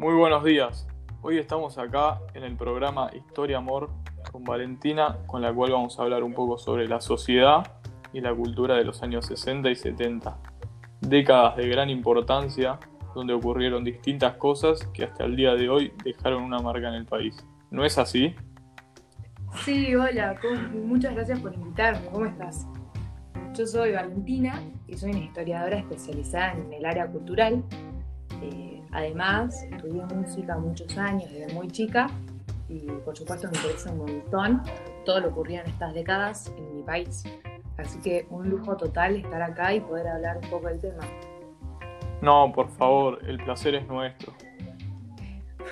Muy buenos días. Hoy estamos acá en el programa Historia Amor con Valentina, con la cual vamos a hablar un poco sobre la sociedad y la cultura de los años 60 y 70. Décadas de gran importancia donde ocurrieron distintas cosas que hasta el día de hoy dejaron una marca en el país. ¿No es así? Sí, hola, muchas gracias por invitarme. ¿Cómo estás? Yo soy Valentina y soy una historiadora especializada en el área cultural. Eh, además, estudié música muchos años, desde muy chica, y por supuesto me interesa un montón todo lo ocurrido en estas décadas en mi país. Así que un lujo total estar acá y poder hablar un poco del tema. No, por favor, el placer es nuestro.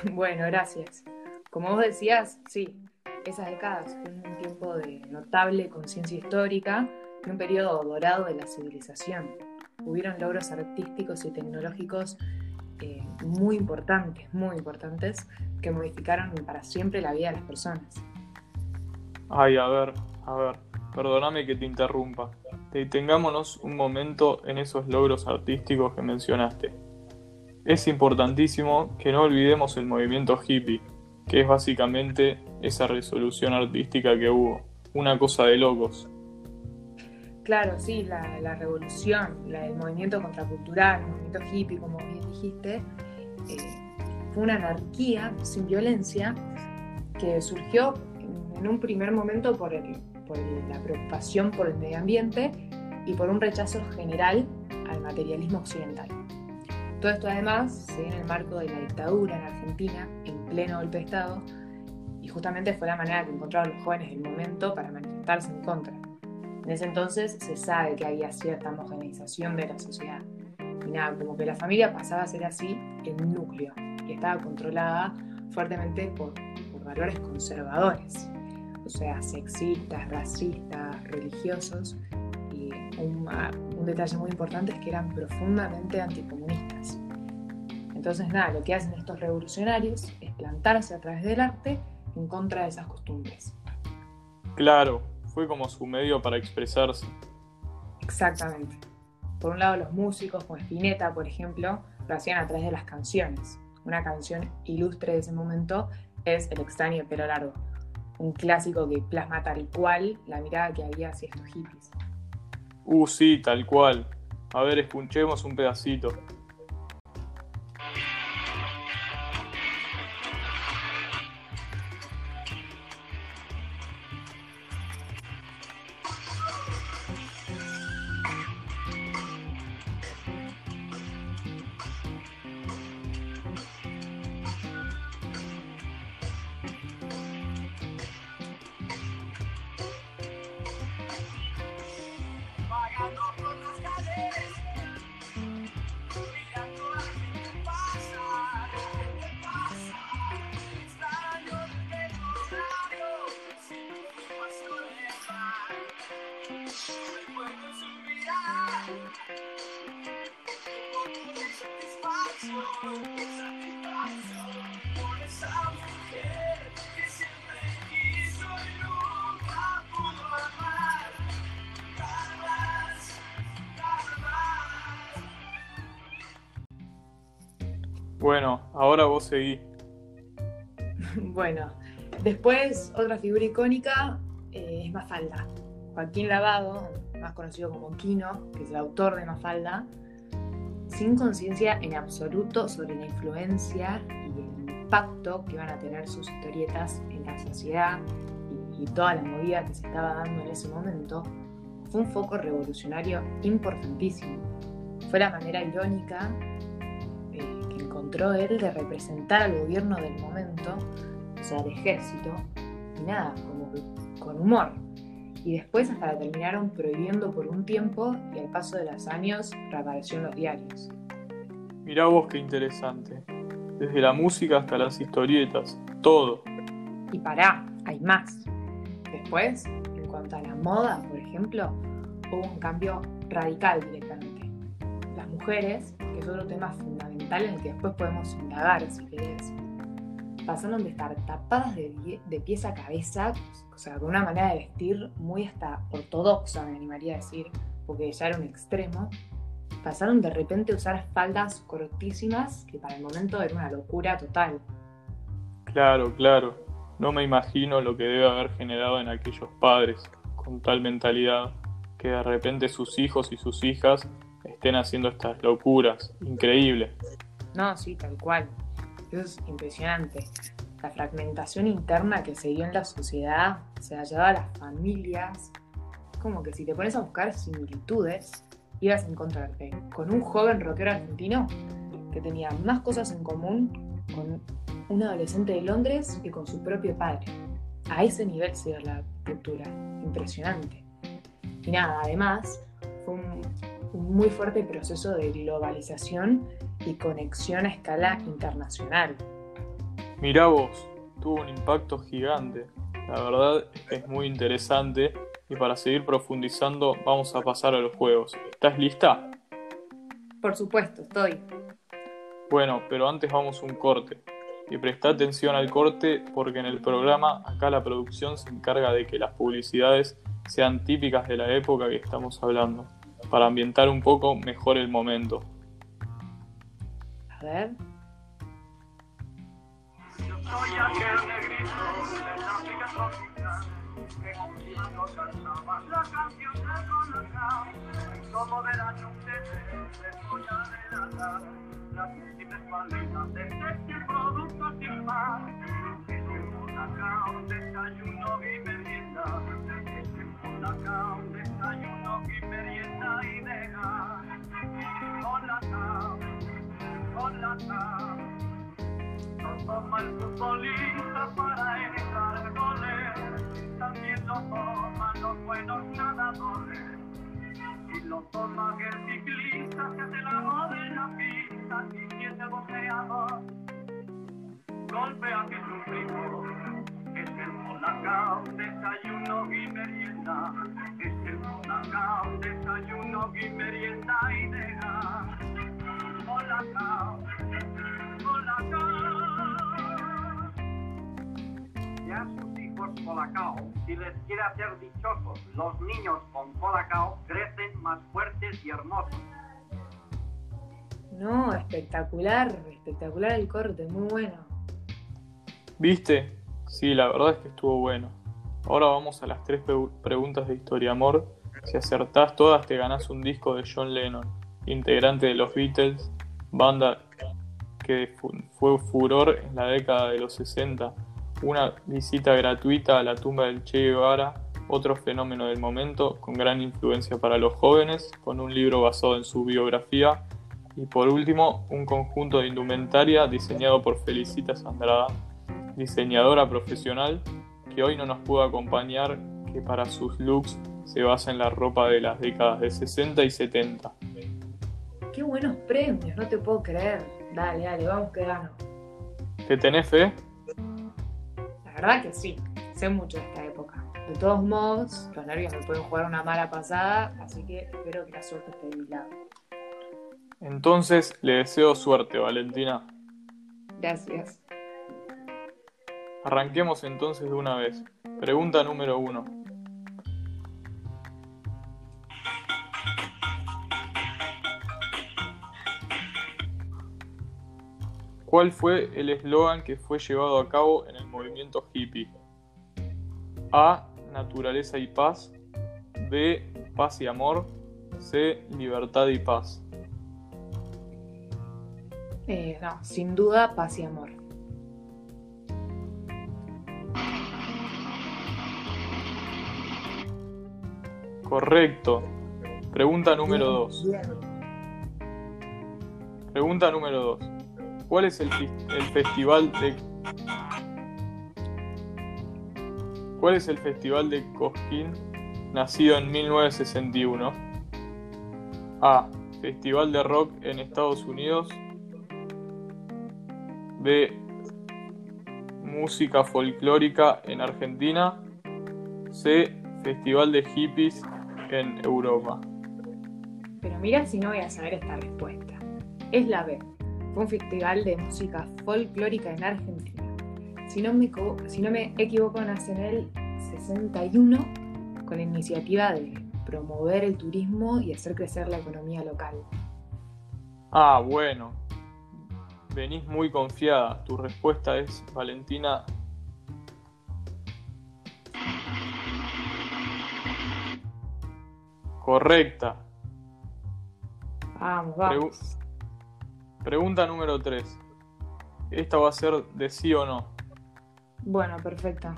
bueno, gracias. Como vos decías, sí, esas décadas fueron un tiempo de notable conciencia histórica y un periodo dorado de la civilización. Hubieron logros artísticos y tecnológicos eh, muy importantes, muy importantes, que modificaron para siempre la vida de las personas. Ay, a ver, a ver, perdóname que te interrumpa. Detengámonos un momento en esos logros artísticos que mencionaste. Es importantísimo que no olvidemos el movimiento hippie, que es básicamente esa resolución artística que hubo. Una cosa de locos. Claro, sí, la, revolución, el movimiento contracultural, el movimiento hippie, como bien dijiste, eh, fue una anarquía sin violencia que surgió en un primer momento por, la preocupación por el medio ambiente y por un rechazo general al materialismo occidental. Todo esto además se ve en el marco de la dictadura en Argentina, en pleno golpe de Estado, y justamente fue la manera que encontraron los jóvenes del momento para manifestarse en contra. Ese entonces se sabe que había cierta homogeneización de la sociedad. Y nada, como que la familia pasaba a ser así el núcleo y estaba controlada fuertemente por, por valores conservadores, o sea, sexistas, racistas, religiosos, y un, un detalle muy importante es que eran profundamente anticomunistas. Entonces, nada, lo que hacen estos revolucionarios es plantarse a través del arte en contra de esas costumbres. Claro, fue como su medio para expresarse. Exactamente. Por un lado, los músicos, como Spinetta, por ejemplo, lo hacían a través de las canciones. Una canción ilustre de ese momento es El extraño pero largo, un clásico que plasma tal cual la mirada que había hacia estos hippies. Uh, sí, tal cual. A ver, escuchemos un pedacito. Bueno, ahora vos seguí. bueno, después otra figura icónica eh, es Mafalda. Joaquín Lavado, más conocido como Quino, que es el autor de Mafalda, sin conciencia en absoluto sobre la influencia y el impacto que van a tener sus historietas en la sociedad y, y toda la movida que se estaba dando en ese momento, fue un foco revolucionario importantísimo. Fue la manera irónica encontró él de representar al gobierno del momento, o sea, al ejército, y nada, como con humor. Y después hasta la terminaron prohibiendo por un tiempo y al paso de los años reapareció en los diarios. Mirá vos qué interesante. Desde la música hasta las historietas, todo. Y pará, hay más. Después, en cuanto a la moda, por ejemplo, hubo un cambio radical directamente. Las mujeres, que es otro tema fundamental, en el que después podemos indagar, pasaron de estar tapadas de, de pies a cabeza, o sea, con una manera de vestir muy hasta ortodoxa, me animaría a decir, porque ya era un extremo, pasaron de repente a usar faldas cortísimas, que para el momento era una locura total. Claro, claro. No me imagino lo que debe haber generado en aquellos padres con tal mentalidad, que de repente sus hijos y sus hijas estén haciendo estas locuras. Increíble. No, sí, tal cual. Eso es impresionante. La fragmentación interna que se dio en la sociedad se ha llevado a las familias. Como que si te pones a buscar similitudes, ibas a encontrarte con un joven rockero argentino que tenía más cosas en común con un adolescente de Londres que con su propio padre. A ese nivel se dio la cultura. Impresionante. Y nada, además, fue un, un muy fuerte proceso de globalización y conexión a escala internacional. Mirá vos, tuvo un impacto gigante. La verdad es muy interesante y para seguir profundizando vamos a pasar a los juegos. ¿Estás lista? Por supuesto, estoy. Bueno, pero antes vamos a un corte. Y presta atención al corte porque en el programa acá la producción se encarga de que las publicidades sean típicas de la época que estamos hablando, para ambientar un poco mejor el momento. A ver. Colacao. Colacao, Colacao. Colacao, Colacao. Toma el futbolista para evitar goles. También lo toman los buenos nadadores. Y lo toma el ciclista que se la de la pista. Y si ese boxeador golpea que sufrimos. Es el Molacao, desayuno y merienda. Es Molacao, desayuno y merienda y deja. Molacao. Ya sus hijos Colacao, si les quiere hacer dichosos, los niños con Colacao crecen más fuertes y hermosos. No, espectacular, espectacular el corte, muy bueno. ¿Viste? Sí, la verdad es que estuvo bueno. Ahora vamos a las tres preguntas de Historia Amor. Si acertás todas te ganás un disco de John Lennon, integrante de los Beatles, banda que fu- fue furor en la década de los 60, una visita gratuita a la tumba del Che Guevara, otro fenómeno del momento con gran influencia para los jóvenes, con un libro basado en su biografía, y por último, un conjunto de indumentaria diseñado por Felicita Sandrada, diseñadora profesional que hoy no nos pudo acompañar, que para sus looks se basa en la ropa de las décadas de 60 y 70. Qué buenos premios, no te puedo creer. Dale, dale, vamos que gano. ¿Te tenés fe? La verdad que sí, sé mucho de esta época. De todos modos, los nervios me pueden jugar una mala pasada, así que espero que la suerte esté de mi lado. Entonces le deseo suerte, Valentina. Gracias. Arranquemos entonces de una vez. Pregunta número uno. ¿Cuál fue el eslogan que fue llevado a cabo en el movimiento hippie? A. Naturaleza y paz. B. Paz y amor. C. Libertad y paz. Eh, no, sin duda, paz y amor. Correcto. Pregunta número 2. Bien. Pregunta número 2. ¿Cuál es el, el festival de ¿Cuál es el festival de Cosquín nacido en 1961? A. Festival de rock en Estados Unidos. B. Música folclórica en Argentina. C. Festival de hippies en Europa. Pero mira si no voy a saber esta respuesta. Es la B. Fue un festival de música folclórica en Argentina. Si no me, equivo- si no me equivoco, nace en el 61 con la iniciativa de promover el turismo y hacer crecer la economía local. Ah, bueno. Venís muy confiada. Tu respuesta es, Valentina, correcta. Vamos, vamos. Pregunta número 3. Esta va a ser de sí o no. Bueno, perfecto.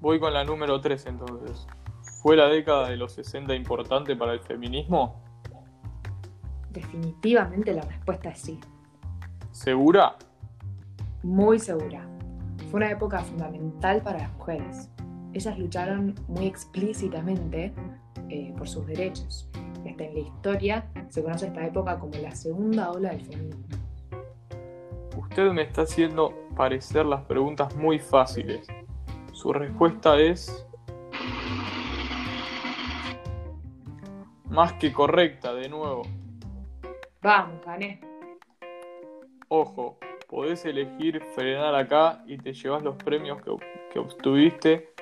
Voy con la número 3 entonces. ¿Fue la década de los 60 importante para el feminismo? Definitivamente la respuesta es sí. ¿Segura? Muy segura. Fue una época fundamental para las mujeres. Ellas lucharon muy explícitamente eh, por sus derechos. Hasta en la historia se conoce esta época como la segunda ola del feminismo. Usted me está haciendo parecer las preguntas muy fáciles. Su respuesta es... Más que correcta, de nuevo. Vamos, gané. Ojo, podés elegir frenar acá y te llevas los premios que, que obtuviste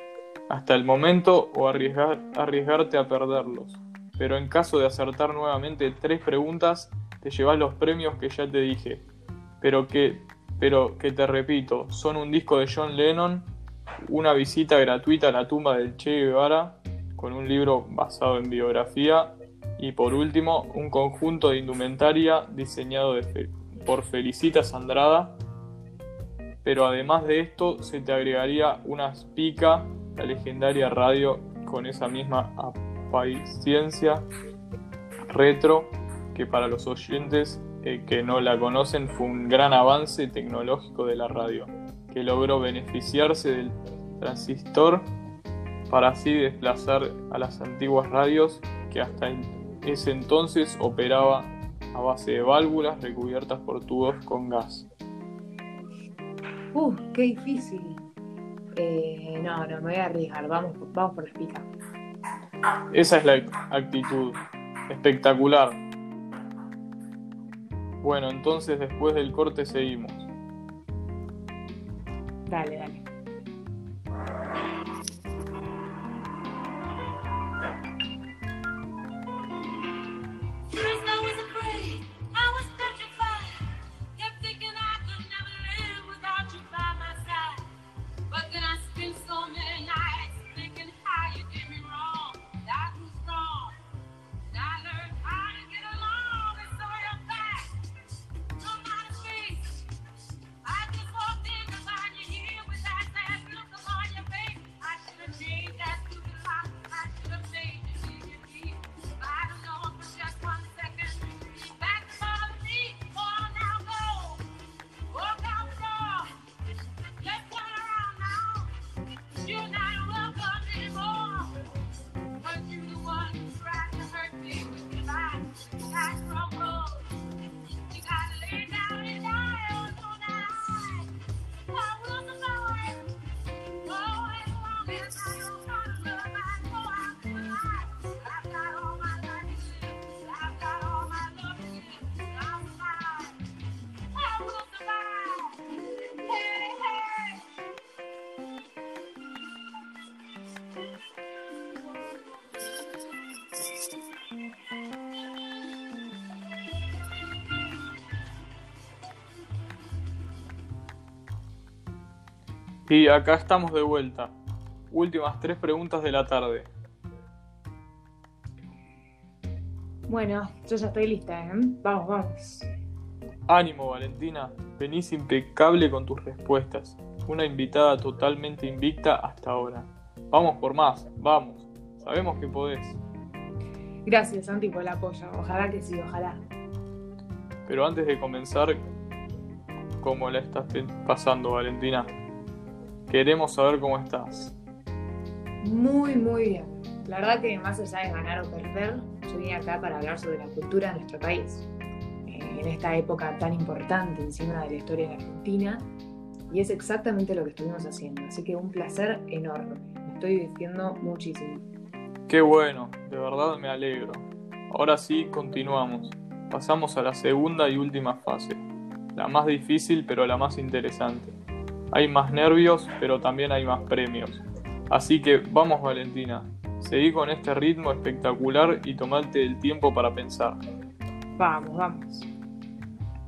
hasta el momento o arriesgar, arriesgarte a perderlos. Pero en caso de acertar nuevamente tres preguntas, te llevas los premios que ya te dije. Pero que, pero que te repito, son un disco de John Lennon, una visita gratuita a la tumba del Che Guevara, con un libro basado en biografía, y por último, un conjunto de indumentaria diseñado por Felicita Sandrada. Pero además de esto, se te agregaría una pica, la legendaria radio con esa misma apariencia retro, que para los oyentes eh, que no la conocen fue un gran avance tecnológico de la radio, que logró beneficiarse del transistor para así desplazar a las antiguas radios que hasta ese entonces operaba a base de válvulas recubiertas por tubos con gas. Uh, qué difícil. Eh, no, no, me voy a arriesgar. Vamos, vamos por la pica. Esa es la actitud. Espectacular. Bueno, entonces después del corte seguimos. Dale, dale. Y acá estamos de vuelta. Últimas tres preguntas de la tarde. Bueno, yo ya estoy lista, ¿eh? Vamos, vamos. Ánimo, Valentina. Venís impecable con tus respuestas. Una invitada totalmente invicta hasta ahora. Vamos por más, vamos. Sabemos que podés. Gracias, Santi, por el apoyo. Ojalá que sí, ojalá. Pero antes de comenzar, ¿cómo la estás pasando, Valentina? Queremos saber cómo estás. Muy, muy bien. La verdad que más allá de ganar o perder, yo vine acá para hablar sobre la cultura de nuestro país. Eh, En esta época tan importante encima de la historia de la Argentina. Y es exactamente lo que estuvimos haciendo. Así que un placer enorme. Me estoy divirtiendo muchísimo. Qué bueno, de verdad me alegro. Ahora sí, continuamos. Pasamos a la segunda y última fase. La más difícil, pero la más interesante. Hay más nervios, pero también hay más premios. Así que vamos, Valentina. Seguí con este ritmo espectacular y tomate el tiempo para pensar. Vamos, vamos.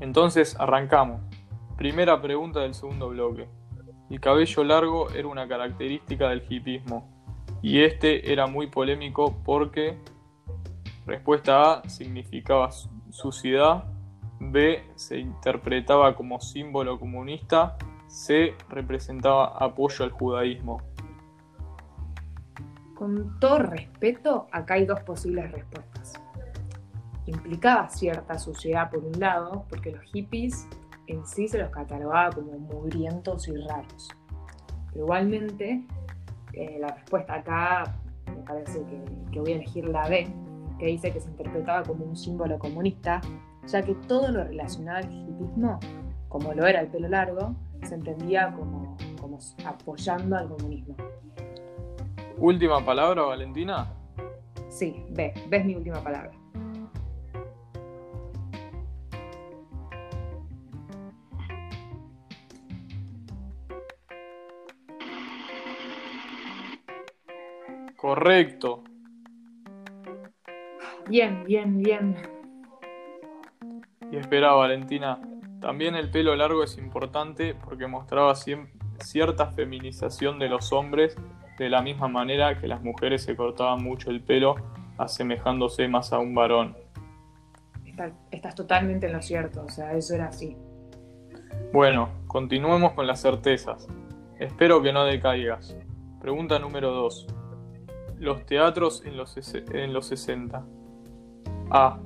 Entonces arrancamos. Primera pregunta del segundo bloque. El cabello largo era una característica del hipismo y este era muy polémico porque respuesta A significaba su- suciedad, B se interpretaba como símbolo comunista, C representaba apoyo al judaísmo. Con todo respeto, acá hay dos posibles respuestas. Implicaba cierta suciedad por un lado, porque los hippies en sí se los catalogaba como mugrientos y raros. Pero igualmente, eh, la respuesta acá me parece que, que voy a elegir la B, que dice que se interpretaba como un símbolo comunista, ya que todo lo relacionado al hippismo, como lo era el pelo largo, se entendía como, como apoyando al comunismo. Última palabra, Valentina. Sí, B, B es mi última palabra. Correcto. Bien, bien, bien. Y espera, Valentina, también el pelo largo es importante porque mostraba cierta feminización de los hombres, de la misma manera que las mujeres se cortaban mucho el pelo, asemejándose más a un varón. Está- estás totalmente en lo cierto, o sea, eso era así. Bueno, continuemos con las certezas. Espero que no decaigas. Pregunta número 2. Los teatros en los, en los 60. A.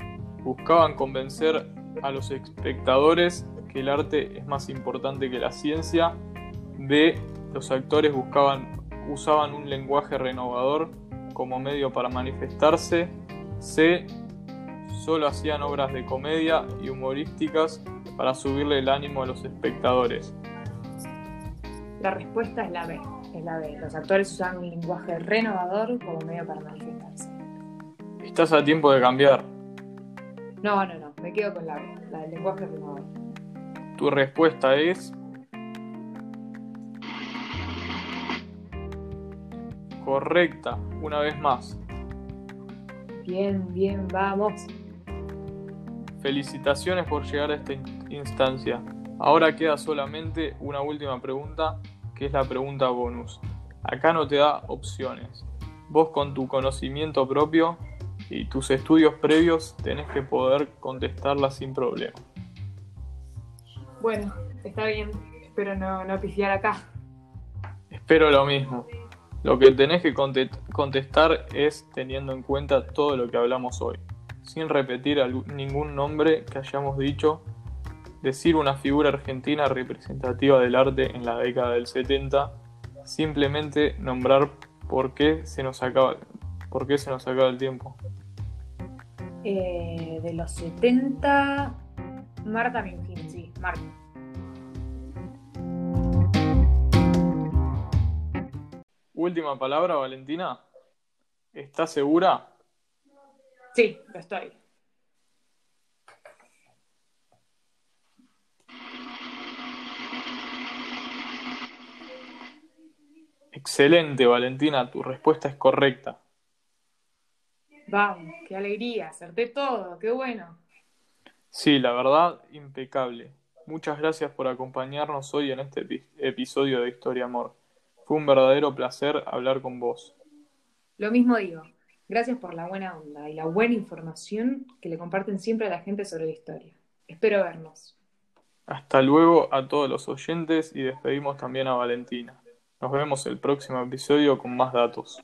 Buscaban convencer a los espectadores que el arte es más importante que la ciencia. B. Los actores buscaban, usaban un lenguaje renovador como medio para manifestarse. C. Solo hacían obras de comedia y humorísticas para subirle el ánimo a los espectadores. La respuesta es la B, es la B. Los actores usaban un lenguaje renovador como medio para manifestarse. Estás a tiempo de cambiar. No, no, no, me quedo con la del lenguaje renovador. Tu respuesta es... Correcta, una vez más. Bien, bien, vamos. Felicitaciones por llegar a esta in- instancia. Ahora queda solamente una última pregunta, que es la pregunta bonus. Acá no te da opciones. Vos con tu conocimiento propio y tus estudios previos tenés que poder contestarla sin problema. Bueno, está bien, espero no, no pifiar acá. Espero lo mismo. Lo que tenés que conte- contestar es teniendo en cuenta todo lo que hablamos hoy, sin repetir ningún nombre que hayamos dicho, decir una figura argentina representativa del arte en la década del 70, simplemente nombrar por qué se nos acaba, por qué se nos acaba el tiempo. Eh, de los 70, Marta Minkin, sí, Marta. Última palabra, Valentina. ¿Estás segura? Sí, lo estoy. Excelente, Valentina, tu respuesta es correcta. Vamos, qué alegría, acerté todo, qué bueno. Sí, la verdad, impecable. Muchas gracias por acompañarnos hoy en este epi- episodio de Historia Amor. Fue un verdadero placer hablar con vos. Lo mismo digo, gracias por la buena onda y la buena información que le comparten siempre a la gente sobre la historia. Espero vernos. Hasta luego a todos los oyentes y despedimos también a Valentina. Nos vemos el próximo episodio con más datos.